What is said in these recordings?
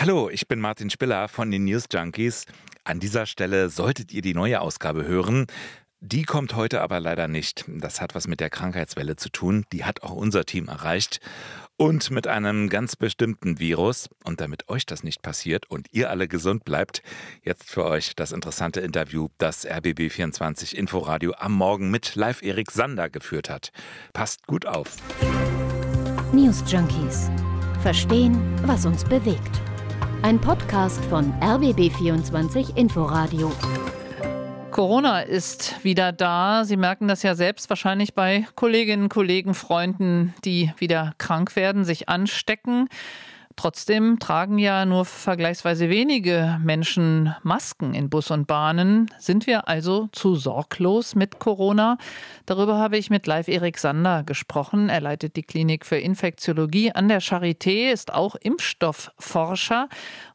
Hallo, ich bin Martin Spiller von den News Junkies. An dieser Stelle solltet ihr die neue Ausgabe hören. Die kommt heute aber leider nicht. Das hat was mit der Krankheitswelle zu tun. Die hat auch unser Team erreicht. Und mit einem ganz bestimmten Virus. Und damit euch das nicht passiert und ihr alle gesund bleibt, jetzt für euch das interessante Interview, das RBB24 Inforadio am Morgen mit Live Erik Sander geführt hat. Passt gut auf. News Junkies. Verstehen, was uns bewegt. Ein Podcast von RBB24 Inforadio. Corona ist wieder da. Sie merken das ja selbst wahrscheinlich bei Kolleginnen, Kollegen, Freunden, die wieder krank werden, sich anstecken. Trotzdem tragen ja nur vergleichsweise wenige Menschen Masken in Bus und Bahnen. Sind wir also zu sorglos mit Corona? Darüber habe ich mit Live Erik Sander gesprochen. Er leitet die Klinik für Infektiologie an der Charité, ist auch Impfstoffforscher.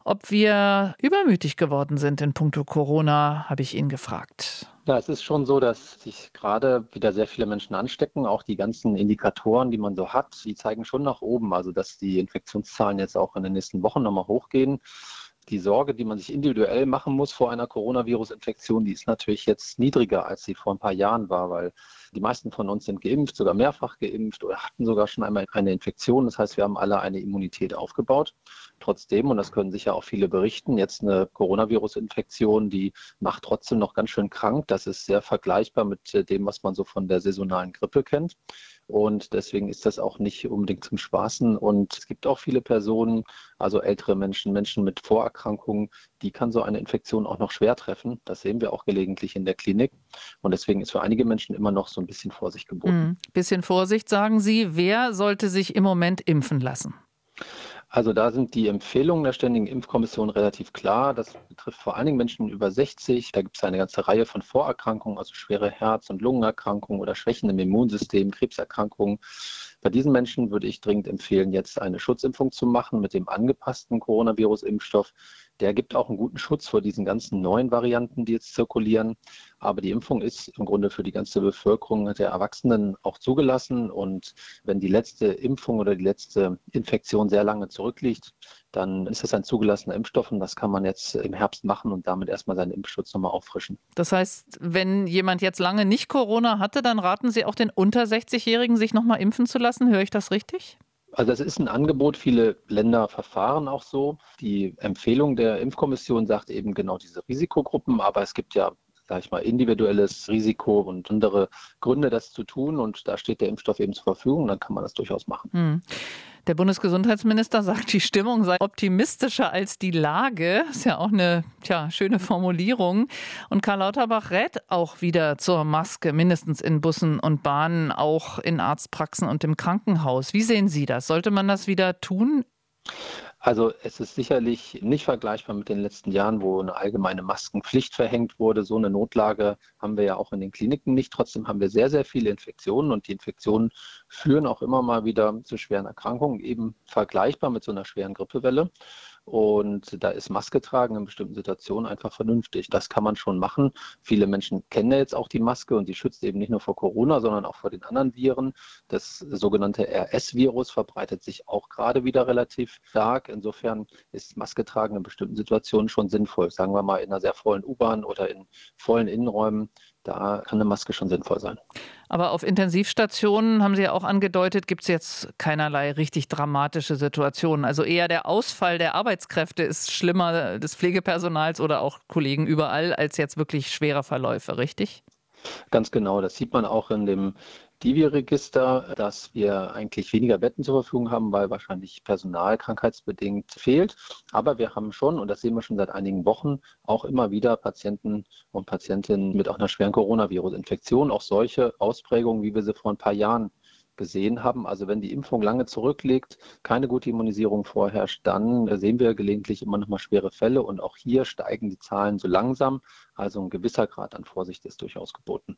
Ob wir übermütig geworden sind in puncto Corona, habe ich ihn gefragt. Ja, es ist schon so, dass sich gerade wieder sehr viele Menschen anstecken. Auch die ganzen Indikatoren, die man so hat, die zeigen schon nach oben. Also, dass die Infektionszahlen jetzt auch in den nächsten Wochen nochmal hochgehen. Die Sorge, die man sich individuell machen muss vor einer Coronavirus-Infektion, die ist natürlich jetzt niedriger, als sie vor ein paar Jahren war, weil die meisten von uns sind geimpft, sogar mehrfach geimpft oder hatten sogar schon einmal eine Infektion. Das heißt, wir haben alle eine Immunität aufgebaut. Trotzdem, und das können sicher auch viele berichten, jetzt eine Coronavirus-Infektion, die macht trotzdem noch ganz schön krank. Das ist sehr vergleichbar mit äh, dem, was man so von der saisonalen Grippe kennt. Und deswegen ist das auch nicht unbedingt zum Spaßen. Und es gibt auch viele Personen, also ältere Menschen, Menschen mit Vorerkrankungen, die kann so eine Infektion auch noch schwer treffen. Das sehen wir auch gelegentlich in der Klinik. Und deswegen ist für einige Menschen immer noch so ein bisschen Vorsicht geboten. Ein hm, bisschen Vorsicht, sagen Sie. Wer sollte sich im Moment impfen lassen? Also da sind die Empfehlungen der Ständigen Impfkommission relativ klar. Das betrifft vor allen Dingen Menschen über 60. Da gibt es eine ganze Reihe von Vorerkrankungen, also schwere Herz- und Lungenerkrankungen oder Schwächen im Immunsystem, Krebserkrankungen. Bei diesen Menschen würde ich dringend empfehlen, jetzt eine Schutzimpfung zu machen mit dem angepassten Coronavirus-Impfstoff. Der gibt auch einen guten Schutz vor diesen ganzen neuen Varianten, die jetzt zirkulieren. Aber die Impfung ist im Grunde für die ganze Bevölkerung der Erwachsenen auch zugelassen. Und wenn die letzte Impfung oder die letzte Infektion sehr lange zurückliegt, dann ist das ein zugelassener Impfstoff und das kann man jetzt im Herbst machen und damit erstmal seinen Impfschutz nochmal auffrischen. Das heißt, wenn jemand jetzt lange nicht Corona hatte, dann raten Sie auch den unter 60-Jährigen, sich nochmal impfen zu lassen. Höre ich das richtig? Also das ist ein Angebot. Viele Länder verfahren auch so. Die Empfehlung der Impfkommission sagt eben genau diese Risikogruppen, aber es gibt ja sage ich mal, individuelles Risiko und andere Gründe, das zu tun. Und da steht der Impfstoff eben zur Verfügung, dann kann man das durchaus machen. Hm. Der Bundesgesundheitsminister sagt, die Stimmung sei optimistischer als die Lage. Ist ja auch eine tja, schöne Formulierung. Und Karl Lauterbach rät auch wieder zur Maske, mindestens in Bussen und Bahnen, auch in Arztpraxen und im Krankenhaus. Wie sehen Sie das? Sollte man das wieder tun? Also es ist sicherlich nicht vergleichbar mit den letzten Jahren, wo eine allgemeine Maskenpflicht verhängt wurde. So eine Notlage haben wir ja auch in den Kliniken nicht. Trotzdem haben wir sehr, sehr viele Infektionen und die Infektionen führen auch immer mal wieder zu schweren Erkrankungen, eben vergleichbar mit so einer schweren Grippewelle. Und da ist Maske tragen in bestimmten Situationen einfach vernünftig. Das kann man schon machen. Viele Menschen kennen ja jetzt auch die Maske und die schützt eben nicht nur vor Corona, sondern auch vor den anderen Viren. Das sogenannte RS-Virus verbreitet sich auch gerade wieder relativ stark. Insofern ist Maske tragen in bestimmten Situationen schon sinnvoll. Sagen wir mal in einer sehr vollen U-Bahn oder in vollen Innenräumen da kann eine Maske schon sinnvoll sein. Aber auf Intensivstationen, haben Sie ja auch angedeutet, gibt es jetzt keinerlei richtig dramatische Situationen. Also eher der Ausfall der Arbeitskräfte ist schlimmer des Pflegepersonals oder auch Kollegen überall als jetzt wirklich schwere Verläufe, richtig? Ganz genau. Das sieht man auch in dem Divi-Register, dass wir eigentlich weniger Betten zur Verfügung haben, weil wahrscheinlich Personal krankheitsbedingt fehlt. Aber wir haben schon, und das sehen wir schon seit einigen Wochen, auch immer wieder Patienten und Patientinnen mit auch einer schweren Coronavirus-Infektion, auch solche Ausprägungen, wie wir sie vor ein paar Jahren gesehen haben. Also wenn die Impfung lange zurückliegt, keine gute Immunisierung vorherrscht, dann sehen wir gelegentlich immer noch mal schwere Fälle und auch hier steigen die Zahlen so langsam. Also ein gewisser Grad an Vorsicht ist durchaus geboten.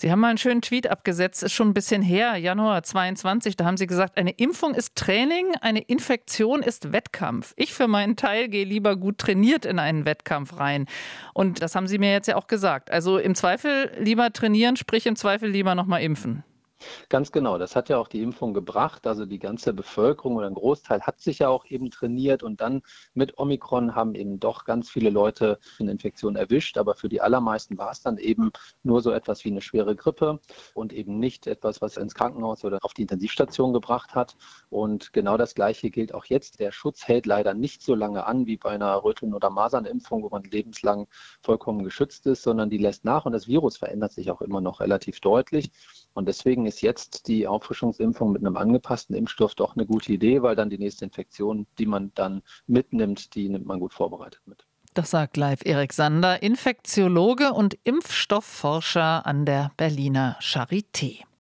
Sie haben mal einen schönen Tweet abgesetzt, ist schon ein bisschen her, Januar 22. Da haben Sie gesagt, eine Impfung ist Training, eine Infektion ist Wettkampf. Ich für meinen Teil gehe lieber gut trainiert in einen Wettkampf rein. Und das haben Sie mir jetzt ja auch gesagt. Also im Zweifel lieber trainieren, sprich im Zweifel lieber nochmal impfen. Ganz genau, das hat ja auch die Impfung gebracht. Also die ganze Bevölkerung oder ein Großteil hat sich ja auch eben trainiert und dann mit Omikron haben eben doch ganz viele Leute eine Infektion erwischt. Aber für die allermeisten war es dann eben nur so etwas wie eine schwere Grippe und eben nicht etwas, was ins Krankenhaus oder auf die Intensivstation gebracht hat. Und genau das Gleiche gilt auch jetzt. Der Schutz hält leider nicht so lange an wie bei einer Röteln- oder Masernimpfung, wo man lebenslang vollkommen geschützt ist, sondern die lässt nach und das Virus verändert sich auch immer noch relativ deutlich. Und deswegen ist jetzt die Auffrischungsimpfung mit einem angepassten Impfstoff doch eine gute Idee, weil dann die nächste Infektion, die man dann mitnimmt, die nimmt man gut vorbereitet mit. Das sagt live Erik Sander, Infektiologe und Impfstoffforscher an der Berliner Charité.